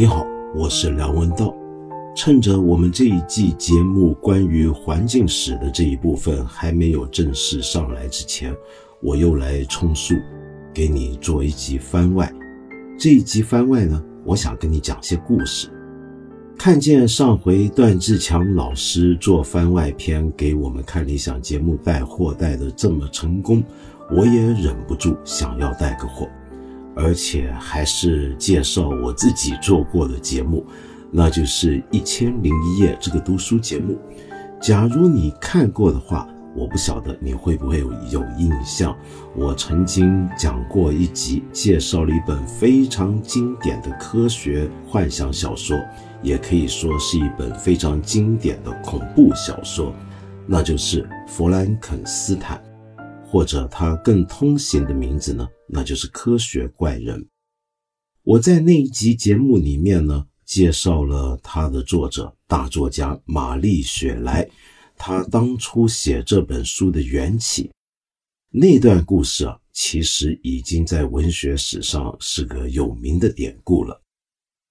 你好，我是梁文道。趁着我们这一季节目关于环境史的这一部分还没有正式上来之前，我又来充数，给你做一集番外。这一集番外呢，我想跟你讲些故事。看见上回段志强老师做番外篇给我们看理想节目带货带的这么成功，我也忍不住想要带个货。而且还是介绍我自己做过的节目，那就是《一千零一夜》这个读书节目。假如你看过的话，我不晓得你会不会有印象。我曾经讲过一集，介绍了一本非常经典的科学幻想小说，也可以说是一本非常经典的恐怖小说，那就是《弗兰肯斯坦》。或者他更通行的名字呢，那就是科学怪人。我在那一集节目里面呢，介绍了他的作者大作家玛丽雪莱，他当初写这本书的缘起。那段故事啊，其实已经在文学史上是个有名的典故了。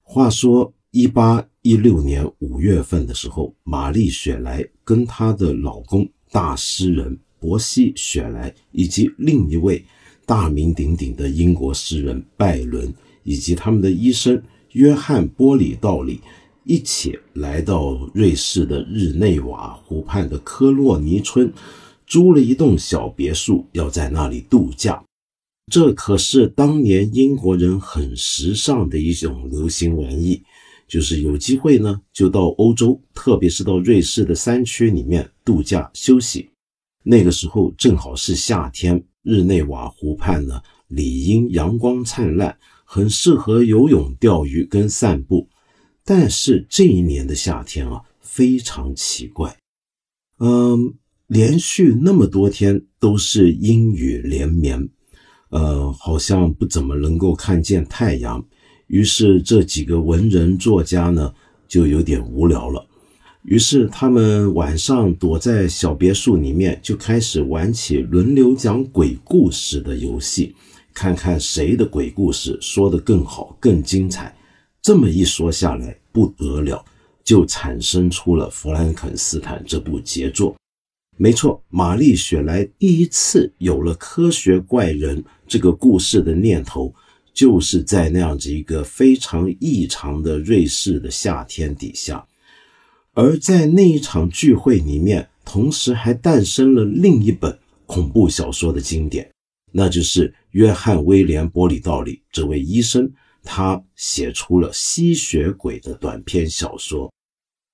话说，一八一六年五月份的时候，玛丽雪莱跟她的老公大诗人。伯西·雪莱以及另一位大名鼎鼎的英国诗人拜伦，以及他们的医生约翰·波里道里一起来到瑞士的日内瓦湖畔的科洛尼村，租了一栋小别墅，要在那里度假。这可是当年英国人很时尚的一种流行玩意，就是有机会呢，就到欧洲，特别是到瑞士的山区里面度假休息。那个时候正好是夏天，日内瓦湖畔呢理应阳光灿烂，很适合游泳、钓鱼跟散步。但是这一年的夏天啊，非常奇怪，嗯，连续那么多天都是阴雨连绵，呃，好像不怎么能够看见太阳。于是这几个文人作家呢，就有点无聊了。于是他们晚上躲在小别墅里面，就开始玩起轮流讲鬼故事的游戏，看看谁的鬼故事说得更好、更精彩。这么一说下来，不得了，就产生出了《弗兰肯斯坦》这部杰作。没错，玛丽雪莱第一次有了科学怪人这个故事的念头，就是在那样子一个非常异常的瑞士的夏天底下。而在那一场聚会里面，同时还诞生了另一本恐怖小说的经典，那就是约翰·威廉·波里道里这位医生，他写出了吸血鬼的短篇小说。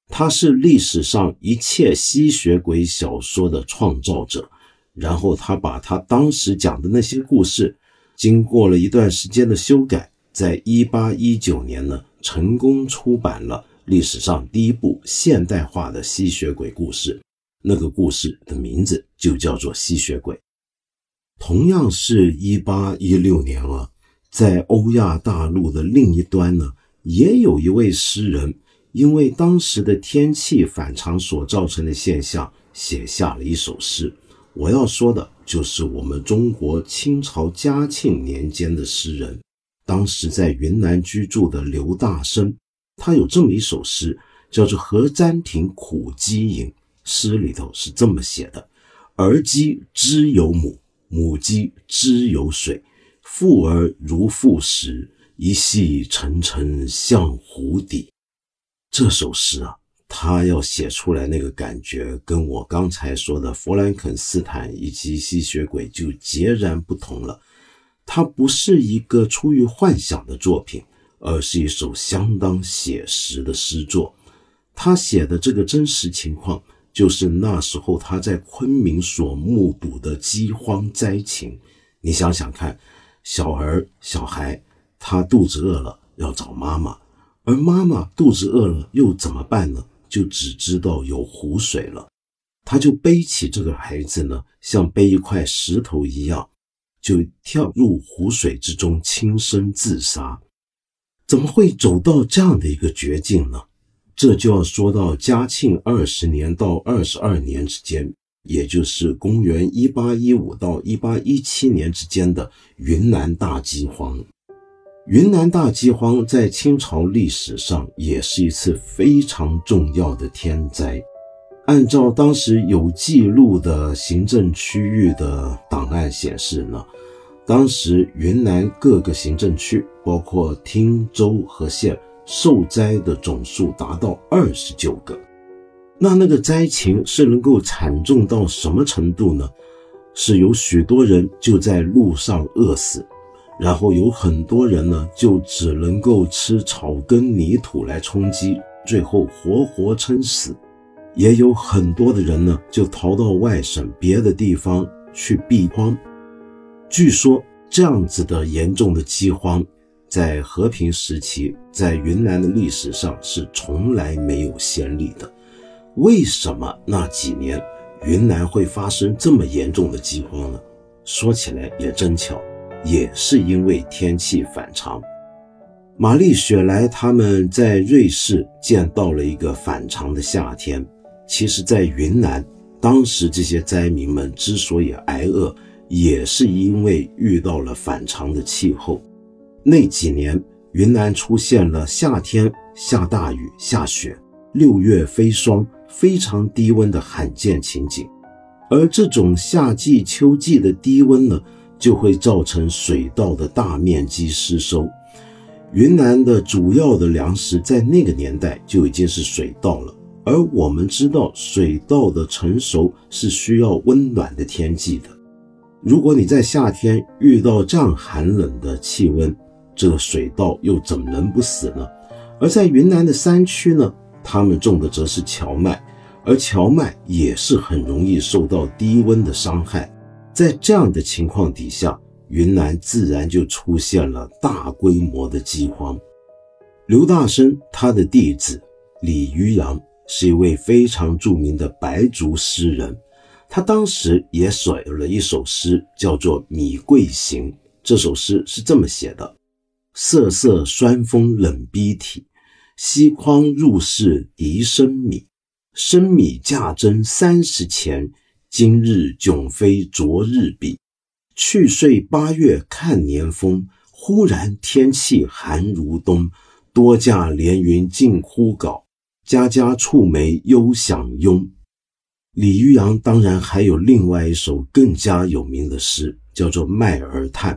他是历史上一切吸血鬼小说的创造者。然后他把他当时讲的那些故事，经过了一段时间的修改，在一八一九年呢，成功出版了。历史上第一部现代化的吸血鬼故事，那个故事的名字就叫做《吸血鬼》。同样是一八一六年啊，在欧亚大陆的另一端呢，也有一位诗人，因为当时的天气反常所造成的现象，写下了一首诗。我要说的就是我们中国清朝嘉庆年间的诗人，当时在云南居住的刘大生。他有这么一首诗，叫做《何占亭苦鸡吟》。诗里头是这么写的：“儿鸡知有母，母鸡知有水。父儿如父时，一系沉沉向湖底。”这首诗啊，他要写出来那个感觉，跟我刚才说的《弗兰肯斯坦》以及吸血鬼就截然不同了。它不是一个出于幻想的作品。而是一首相当写实的诗作。他写的这个真实情况，就是那时候他在昆明所目睹的饥荒灾情。你想想看，小儿小孩他肚子饿了要找妈妈，而妈妈肚子饿了又怎么办呢？就只知道有湖水了，他就背起这个孩子呢，像背一块石头一样，就跳入湖水之中，轻生自杀。怎么会走到这样的一个绝境呢？这就要说到嘉庆二十年到二十二年之间，也就是公元一八一五到一八一七年之间的云南大饥荒。云南大饥荒在清朝历史上也是一次非常重要的天灾。按照当时有记录的行政区域的档案显示呢，当时云南各个行政区，包括汀州和县，受灾的总数达到二十九个。那那个灾情是能够惨重到什么程度呢？是有许多人就在路上饿死。然后有很多人呢，就只能够吃草根泥土来充饥，最后活活撑死；也有很多的人呢，就逃到外省别的地方去避荒。据说这样子的严重的饥荒，在和平时期，在云南的历史上是从来没有先例的。为什么那几年云南会发生这么严重的饥荒呢？说起来也真巧。也是因为天气反常，玛丽雪莱他们在瑞士见到了一个反常的夏天。其实，在云南，当时这些灾民们之所以挨饿，也是因为遇到了反常的气候。那几年，云南出现了夏天下大雨、下雪，六月飞霜，非常低温的罕见情景。而这种夏季、秋季的低温呢？就会造成水稻的大面积失收。云南的主要的粮食在那个年代就已经是水稻了，而我们知道水稻的成熟是需要温暖的天气的。如果你在夏天遇到这样寒冷的气温，这水稻又怎么能不死呢？而在云南的山区呢，他们种的则是荞麦，而荞麦也是很容易受到低温的伤害。在这样的情况底下，云南自然就出现了大规模的饥荒。刘大生他的弟子李渔阳是一位非常著名的白族诗人，他当时也写了一首诗，叫做《米贵行》。这首诗是这么写的：“瑟瑟酸风冷逼体，西筐入室疑生米，生米价增三十钱。”今日迥非昨日比，去岁八月看年丰，忽然天气寒如冬。多驾连云近乎槁，家家触梅忧享拥。李渔阳当然还有另外一首更加有名的诗，叫做《麦儿叹》：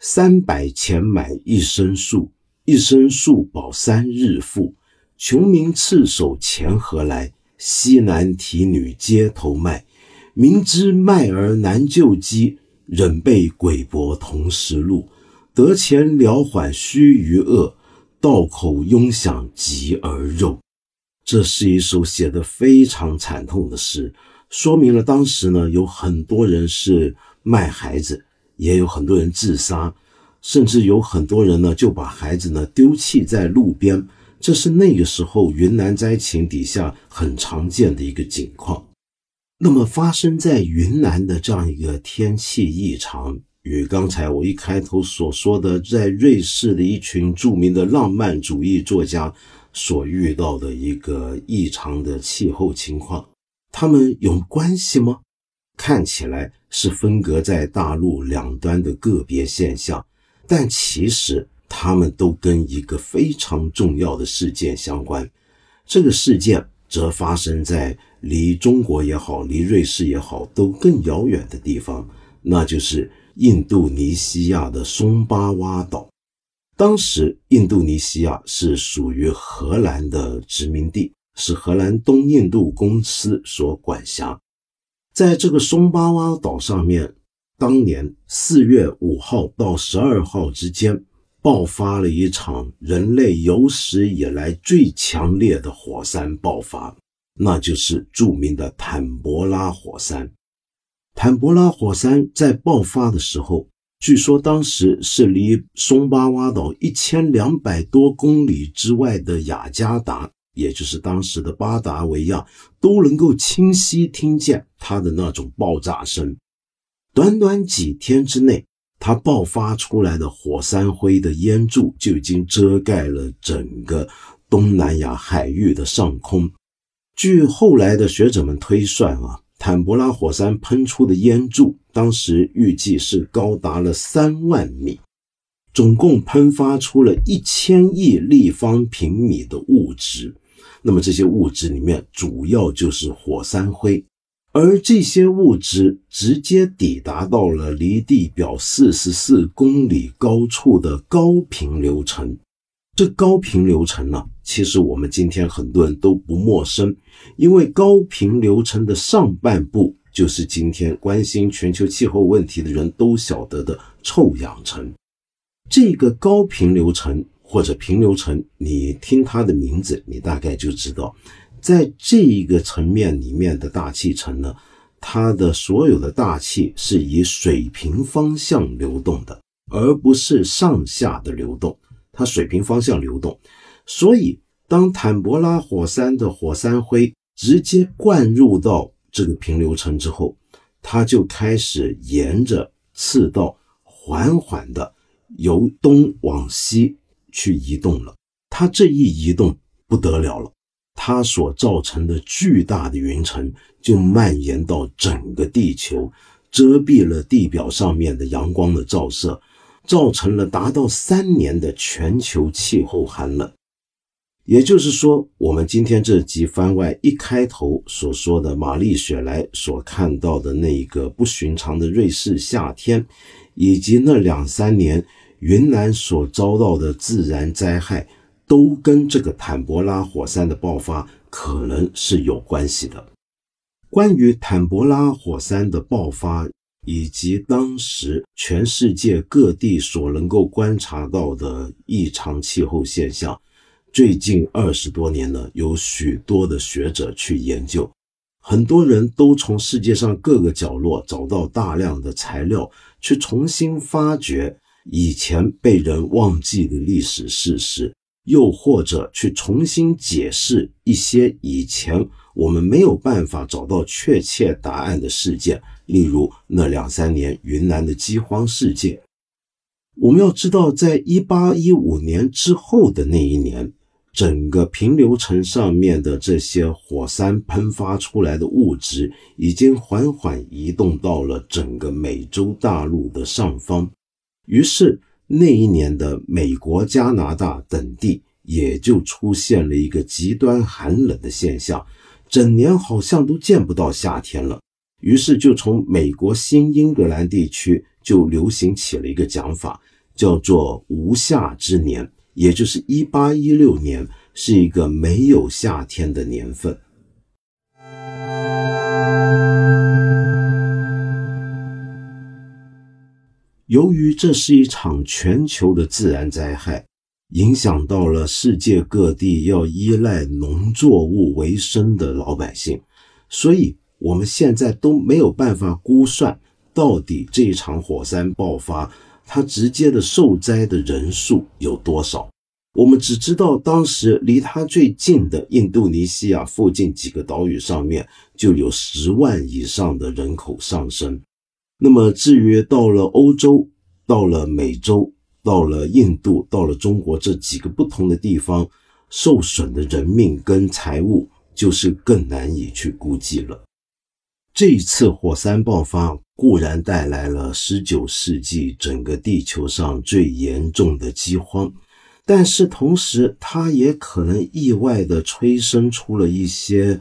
三百钱买一升粟，一升粟饱三日腹。穷民赤手钱何来？西南畦女街头卖。明知麦儿难救饥，忍被鬼伯同时路。得钱了缓须臾饿，道口拥响急而肉。这是一首写的非常惨痛的诗，说明了当时呢有很多人是卖孩子，也有很多人自杀，甚至有很多人呢就把孩子呢丢弃在路边。这是那个时候云南灾情底下很常见的一个景况。那么发生在云南的这样一个天气异常，与刚才我一开头所说的在瑞士的一群著名的浪漫主义作家所遇到的一个异常的气候情况，他们有关系吗？看起来是分隔在大陆两端的个别现象，但其实他们都跟一个非常重要的事件相关。这个事件则发生在。离中国也好，离瑞士也好，都更遥远的地方，那就是印度尼西亚的松巴哇岛。当时，印度尼西亚是属于荷兰的殖民地，是荷兰东印度公司所管辖。在这个松巴哇岛上面，当年四月五号到十二号之间，爆发了一场人类有史以来最强烈的火山爆发。那就是著名的坦博拉火山。坦博拉火山在爆发的时候，据说当时是离松巴哇岛一千两百多公里之外的雅加达，也就是当时的巴达维亚，都能够清晰听见它的那种爆炸声。短短几天之内，它爆发出来的火山灰的烟柱就已经遮盖了整个东南亚海域的上空。据后来的学者们推算啊，坦博拉火山喷出的烟柱，当时预计是高达了三万米。总共喷发出了一千亿立方平米的物质。那么这些物质里面主要就是火山灰，而这些物质直接抵达到了离地表四十四公里高处的高平流层。这高平流层呢，其实我们今天很多人都不陌生，因为高平流层的上半部就是今天关心全球气候问题的人都晓得的臭氧层。这个高平流层或者平流层，你听它的名字，你大概就知道，在这一个层面里面的大气层呢，它的所有的大气是以水平方向流动的，而不是上下的流动，它水平方向流动。所以，当坦博拉火山的火山灰直接灌入到这个平流层之后，它就开始沿着赤道缓缓的。由东往西去移动了，它这一移动不得了了，它所造成的巨大的云层就蔓延到整个地球，遮蔽了地表上面的阳光的照射，造成了达到三年的全球气候寒冷。也就是说，我们今天这集番外一开头所说的玛丽雪莱所看到的那一个不寻常的瑞士夏天，以及那两三年。云南所遭到的自然灾害，都跟这个坦博拉火山的爆发可能是有关系的。关于坦博拉火山的爆发，以及当时全世界各地所能够观察到的异常气候现象，最近二十多年呢，有许多的学者去研究，很多人都从世界上各个角落找到大量的材料，去重新发掘。以前被人忘记的历史事实，又或者去重新解释一些以前我们没有办法找到确切答案的事件，例如那两三年云南的饥荒事件。我们要知道，在一八一五年之后的那一年，整个平流层上面的这些火山喷发出来的物质，已经缓缓移动到了整个美洲大陆的上方。于是那一年的美国、加拿大等地也就出现了一个极端寒冷的现象，整年好像都见不到夏天了。于是就从美国新英格兰地区就流行起了一个讲法，叫做“无夏之年”，也就是一八一六年是一个没有夏天的年份。由于这是一场全球的自然灾害，影响到了世界各地要依赖农作物为生的老百姓，所以我们现在都没有办法估算到底这一场火山爆发它直接的受灾的人数有多少。我们只知道当时离它最近的印度尼西亚附近几个岛屿上面就有十万以上的人口上升。那么，至于到了欧洲、到了美洲、到了印度、到了中国这几个不同的地方，受损的人命跟财物就是更难以去估计了。这一次火山爆发固然带来了19世纪整个地球上最严重的饥荒，但是同时它也可能意外地催生出了一些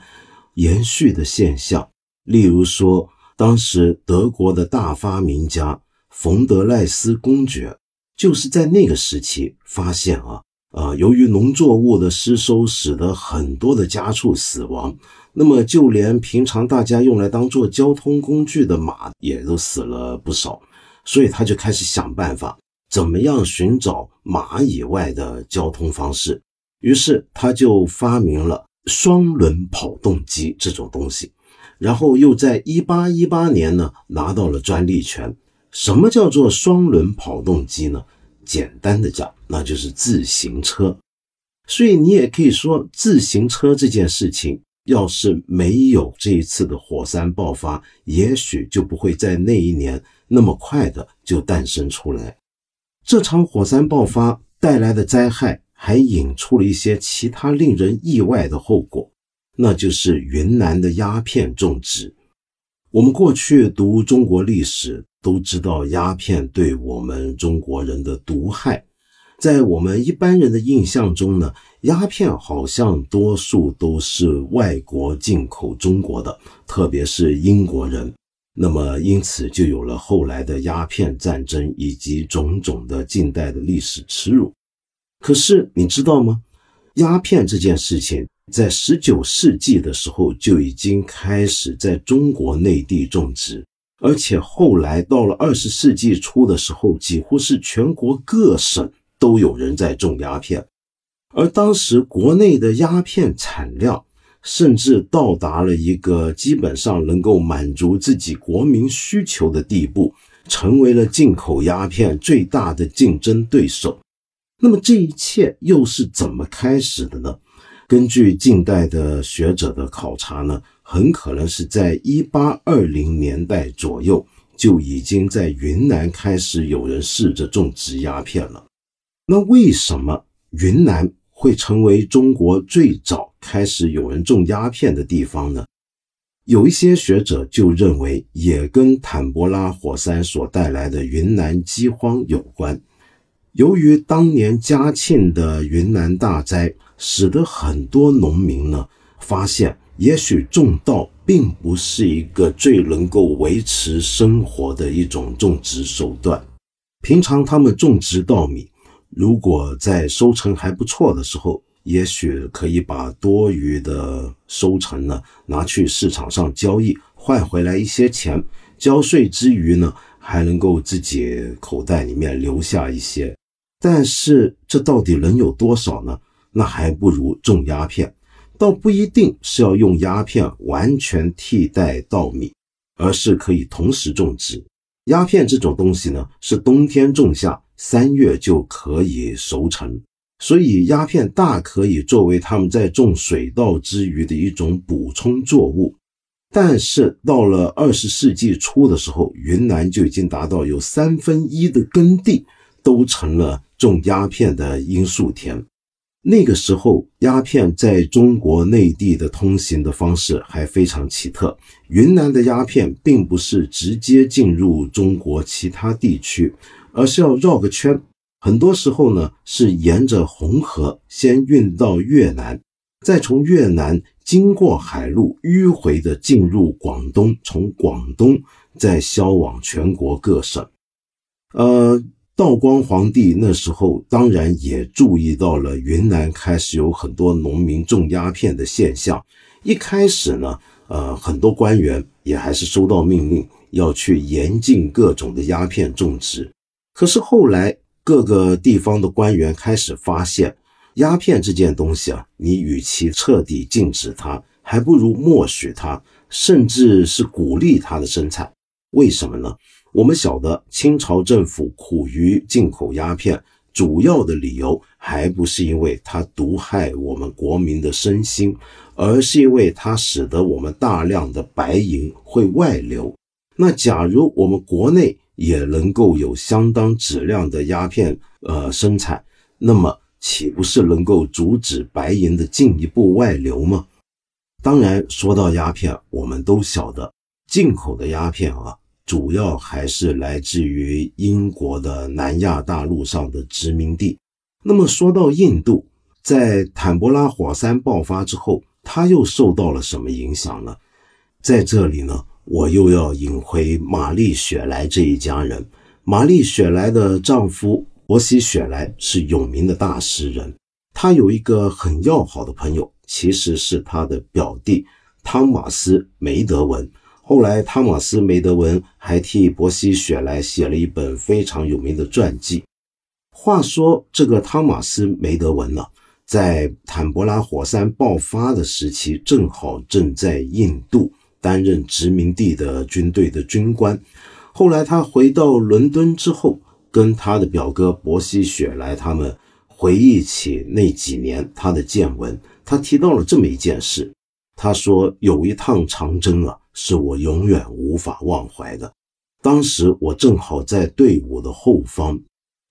延续的现象，例如说。当时德国的大发明家冯德赖斯公爵就是在那个时期发现啊，呃，由于农作物的失收，使得很多的家畜死亡，那么就连平常大家用来当做交通工具的马也都死了不少，所以他就开始想办法，怎么样寻找马以外的交通方式，于是他就发明了双轮跑动机这种东西。然后又在一八一八年呢拿到了专利权。什么叫做双轮跑动机呢？简单的讲，那就是自行车。所以你也可以说，自行车这件事情，要是没有这一次的火山爆发，也许就不会在那一年那么快的就诞生出来。这场火山爆发带来的灾害，还引出了一些其他令人意外的后果。那就是云南的鸦片种植。我们过去读中国历史都知道鸦片对我们中国人的毒害。在我们一般人的印象中呢，鸦片好像多数都是外国进口中国的，特别是英国人。那么，因此就有了后来的鸦片战争以及种种的近代的历史耻辱。可是你知道吗？鸦片这件事情在十九世纪的时候就已经开始在中国内地种植，而且后来到了二十世纪初的时候，几乎是全国各省。都有人在种鸦片，而当时国内的鸦片产量甚至到达了一个基本上能够满足自己国民需求的地步，成为了进口鸦片最大的竞争对手。那么这一切又是怎么开始的呢？根据近代的学者的考察呢，很可能是在一八二零年代左右就已经在云南开始有人试着种植鸦片了。那为什么云南会成为中国最早开始有人种鸦片的地方呢？有一些学者就认为，也跟坦博拉火山所带来的云南饥荒有关。由于当年嘉庆的云南大灾，使得很多农民呢发现，也许种稻并不是一个最能够维持生活的一种种植手段。平常他们种植稻米。如果在收成还不错的时候，也许可以把多余的收成呢拿去市场上交易，换回来一些钱。交税之余呢，还能够自己口袋里面留下一些。但是这到底能有多少呢？那还不如种鸦片，倒不一定是要用鸦片完全替代稻米，而是可以同时种植。鸦片这种东西呢，是冬天种下。三月就可以熟成，所以鸦片大可以作为他们在种水稻之余的一种补充作物。但是到了二十世纪初的时候，云南就已经达到有三分一的耕地都成了种鸦片的罂粟田。那个时候，鸦片在中国内地的通行的方式还非常奇特。云南的鸦片并不是直接进入中国其他地区。而是要绕个圈，很多时候呢是沿着红河先运到越南，再从越南经过海路迂回的进入广东，从广东再销往全国各省。呃，道光皇帝那时候当然也注意到了云南开始有很多农民种鸦片的现象。一开始呢，呃，很多官员也还是收到命令要去严禁各种的鸦片种植。可是后来，各个地方的官员开始发现，鸦片这件东西啊，你与其彻底禁止它，还不如默许它，甚至是鼓励它的生产。为什么呢？我们晓得，清朝政府苦于进口鸦片，主要的理由还不是因为它毒害我们国民的身心，而是因为它使得我们大量的白银会外流。那假如我们国内，也能够有相当质量的鸦片，呃，生产，那么岂不是能够阻止白银的进一步外流吗？当然，说到鸦片，我们都晓得，进口的鸦片啊，主要还是来自于英国的南亚大陆上的殖民地。那么说到印度，在坦博拉火山爆发之后，它又受到了什么影响呢？在这里呢？我又要引回玛丽雪莱这一家人。玛丽雪莱的丈夫伯西雪莱是有名的大诗人，他有一个很要好的朋友，其实是他的表弟汤马斯梅德文。后来，汤马斯梅德文还替伯西雪莱写了一本非常有名的传记。话说，这个汤马斯梅德文呢，在坦博拉火山爆发的时期，正好正在印度。担任殖民地的军队的军官，后来他回到伦敦之后，跟他的表哥伯西雪莱他们回忆起那几年他的见闻，他提到了这么一件事。他说有一趟长征啊，是我永远无法忘怀的。当时我正好在队伍的后方，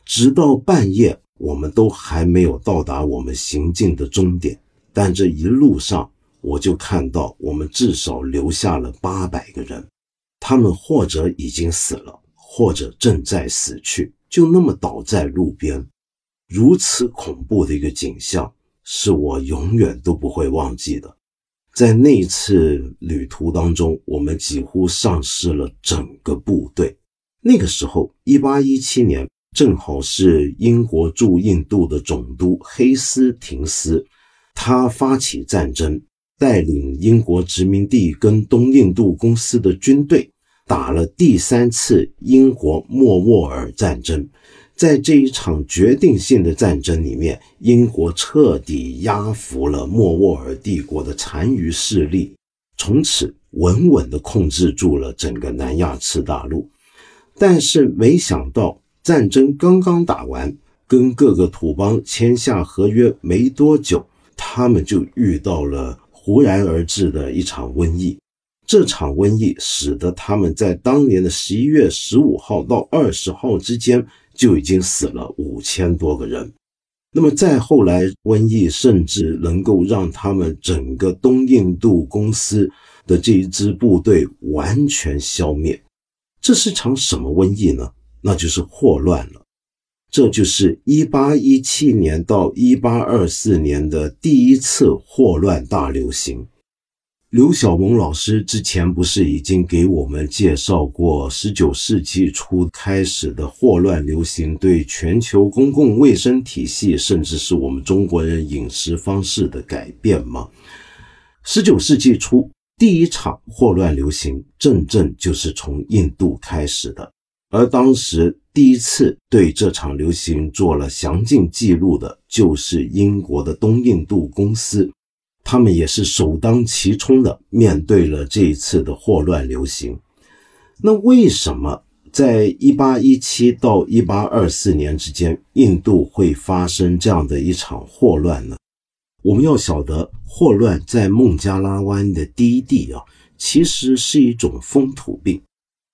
直到半夜，我们都还没有到达我们行进的终点，但这一路上。我就看到，我们至少留下了八百个人，他们或者已经死了，或者正在死去，就那么倒在路边。如此恐怖的一个景象，是我永远都不会忘记的。在那一次旅途当中，我们几乎丧失了整个部队。那个时候，一八一七年，正好是英国驻印度的总督黑斯廷斯，他发起战争，带领英国殖民地跟东印度公司的军队，打了第三次英国莫卧儿战争。在这一场决定性的战争里面，英国彻底压服了莫卧儿帝国的残余势力，从此稳稳地控制住了整个南亚次大陆。但是没想到，战争刚刚打完，跟各个土邦签下合约没多久，他们就遇到了忽然而至的一场瘟疫。这场瘟疫使得他们在当年的十一月十五号到二十号之间。就已经死了五千多个人，那么再后来，瘟疫甚至能够让他们整个东印度公司的这一支部队完全消灭。这是场什么瘟疫呢？那就是霍乱了。这就是一八一七年到一八二四年的第一次霍乱大流行。刘晓萌老师之前不是已经给我们介绍过十九世纪初开始的霍乱流行对全球公共卫生体系，甚至是我们中国人饮食方式的改变吗？十九世纪初，第一场霍乱流行正正就是从印度开始的，而当时第一次对这场流行做了详尽记录的，就是英国的东印度公司。他们也是首当其冲的面对了这一次的霍乱流行。那为什么在一八一七到一八二四年之间，印度会发生这样的一场霍乱呢？我们要晓得，霍乱在孟加拉湾的低地啊，其实是一种风土病，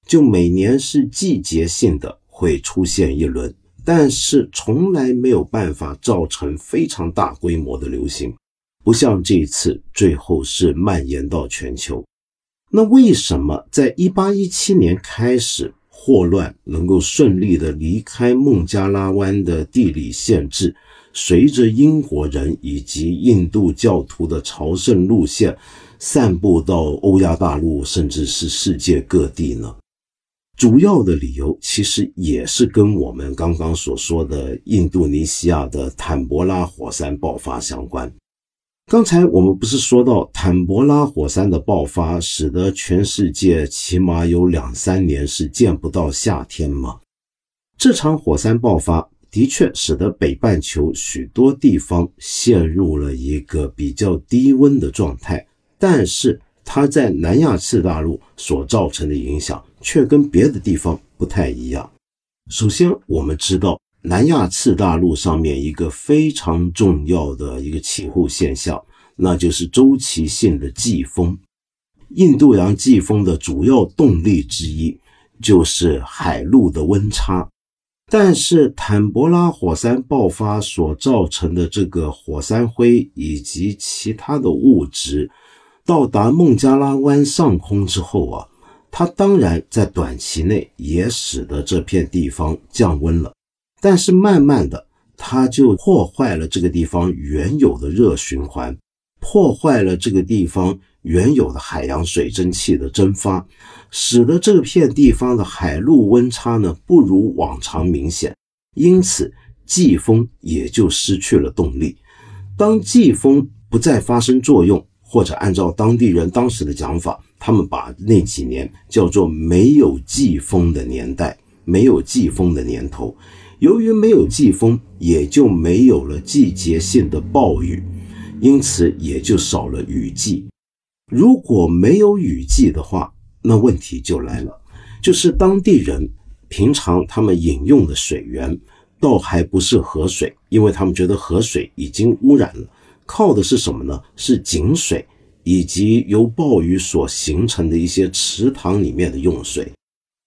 就每年是季节性的会出现一轮，但是从来没有办法造成非常大规模的流行。不像这一次，最后是蔓延到全球。那为什么在一八一七年开始，霍乱能够顺利的离开孟加拉湾的地理限制，随着英国人以及印度教徒的朝圣路线，散布到欧亚大陆，甚至是世界各地呢？主要的理由其实也是跟我们刚刚所说的印度尼西亚的坦博拉火山爆发相关。刚才我们不是说到坦博拉火山的爆发，使得全世界起码有两三年是见不到夏天吗？这场火山爆发的确使得北半球许多地方陷入了一个比较低温的状态，但是它在南亚次大陆所造成的影响却跟别的地方不太一样。首先，我们知道。南亚次大陆上面一个非常重要的一个气候现象，那就是周期性的季风。印度洋季风的主要动力之一就是海陆的温差。但是坦博拉火山爆发所造成的这个火山灰以及其他的物质到达孟加拉湾上空之后啊，它当然在短期内也使得这片地方降温了。但是慢慢的，它就破坏了这个地方原有的热循环，破坏了这个地方原有的海洋水蒸气的蒸发，使得这片地方的海陆温差呢不如往常明显，因此季风也就失去了动力。当季风不再发生作用，或者按照当地人当时的讲法，他们把那几年叫做没有季风的年代，没有季风的年头。由于没有季风，也就没有了季节性的暴雨，因此也就少了雨季。如果没有雨季的话，那问题就来了，就是当地人平常他们饮用的水源，倒还不是河水，因为他们觉得河水已经污染了，靠的是什么呢？是井水以及由暴雨所形成的一些池塘里面的用水。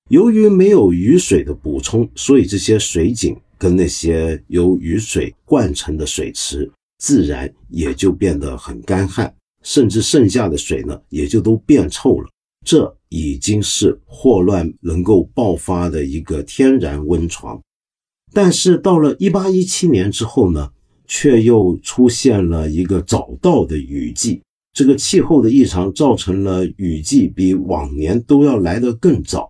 由于没有雨水的补充，所以这些水井跟那些由雨水灌成的水池，自然也就变得很干旱，甚至剩下的水呢，也就都变臭了。这已经是霍乱能够爆发的一个天然温床。但是到了一八一七年之后呢，却又出现了一个早稻的雨季。这个气候的异常造成了雨季比往年都要来得更早。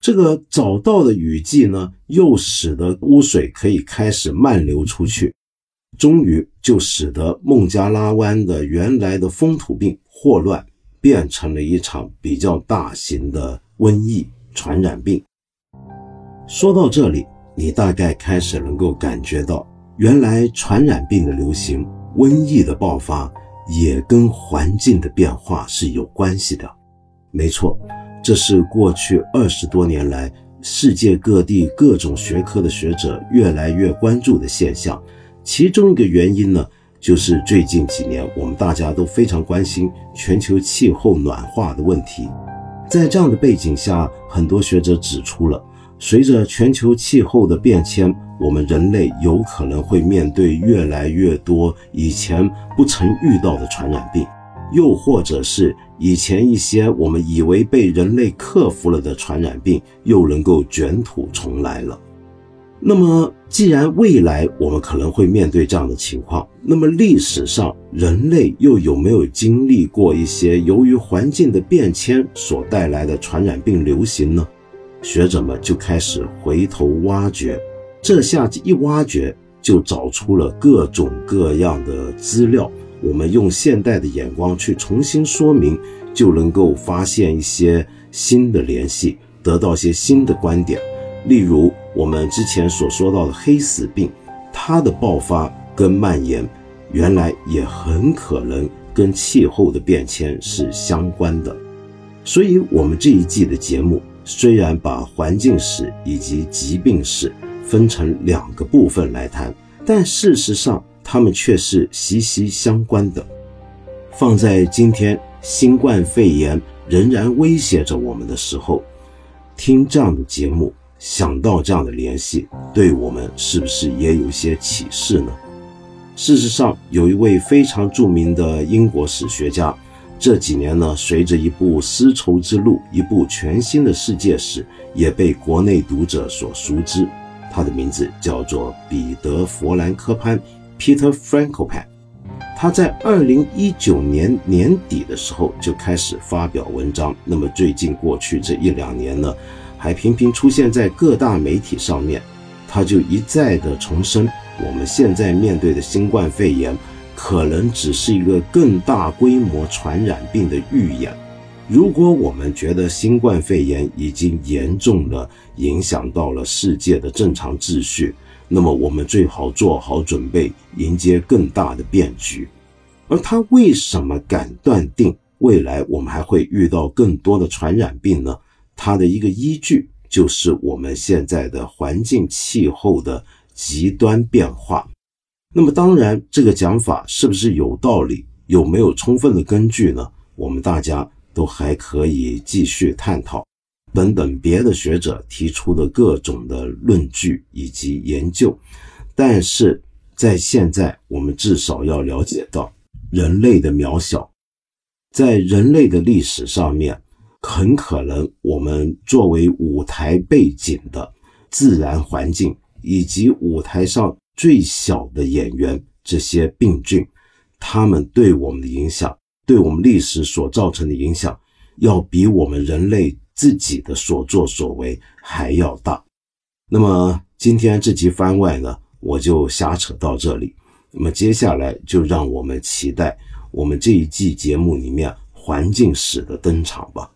这个早稻的雨季呢，又使得污水可以开始漫流出去，终于就使得孟加拉湾的原来的风土病霍乱变成了一场比较大型的瘟疫传染病。说到这里，你大概开始能够感觉到，原来传染病的流行、瘟疫的爆发。也跟环境的变化是有关系的，没错，这是过去二十多年来世界各地各种学科的学者越来越关注的现象。其中一个原因呢，就是最近几年我们大家都非常关心全球气候暖化的问题。在这样的背景下，很多学者指出了，随着全球气候的变迁。我们人类有可能会面对越来越多以前不曾遇到的传染病，又或者是以前一些我们以为被人类克服了的传染病，又能够卷土重来了。那么，既然未来我们可能会面对这样的情况，那么历史上人类又有没有经历过一些由于环境的变迁所带来的传染病流行呢？学者们就开始回头挖掘。这下子一挖掘，就找出了各种各样的资料。我们用现代的眼光去重新说明，就能够发现一些新的联系，得到些新的观点。例如，我们之前所说到的黑死病，它的爆发跟蔓延，原来也很可能跟气候的变迁是相关的。所以，我们这一季的节目虽然把环境史以及疾病史。分成两个部分来谈，但事实上，它们却是息息相关的。放在今天，新冠肺炎仍然威胁着我们的时候，听这样的节目，想到这样的联系，对我们是不是也有些启示呢？事实上，有一位非常著名的英国史学家，这几年呢，随着一部《丝绸之路》一部全新的世界史，也被国内读者所熟知。他的名字叫做彼得·弗兰科潘 （Peter Frankopan）。他在二零一九年年底的时候就开始发表文章。那么最近过去这一两年呢，还频频出现在各大媒体上面。他就一再的重申，我们现在面对的新冠肺炎，可能只是一个更大规模传染病的预演。如果我们觉得新冠肺炎已经严重的影响到了世界的正常秩序，那么我们最好做好准备，迎接更大的变局。而他为什么敢断定未来我们还会遇到更多的传染病呢？他的一个依据就是我们现在的环境气候的极端变化。那么当然，这个讲法是不是有道理，有没有充分的根据呢？我们大家。都还可以继续探讨，等等别的学者提出的各种的论据以及研究，但是在现在，我们至少要了解到人类的渺小，在人类的历史上面，很可能我们作为舞台背景的自然环境以及舞台上最小的演员，这些病菌，他们对我们的影响。对我们历史所造成的影响，要比我们人类自己的所作所为还要大。那么今天这集番外呢，我就瞎扯到这里。那么接下来就让我们期待我们这一季节目里面环境史的登场吧。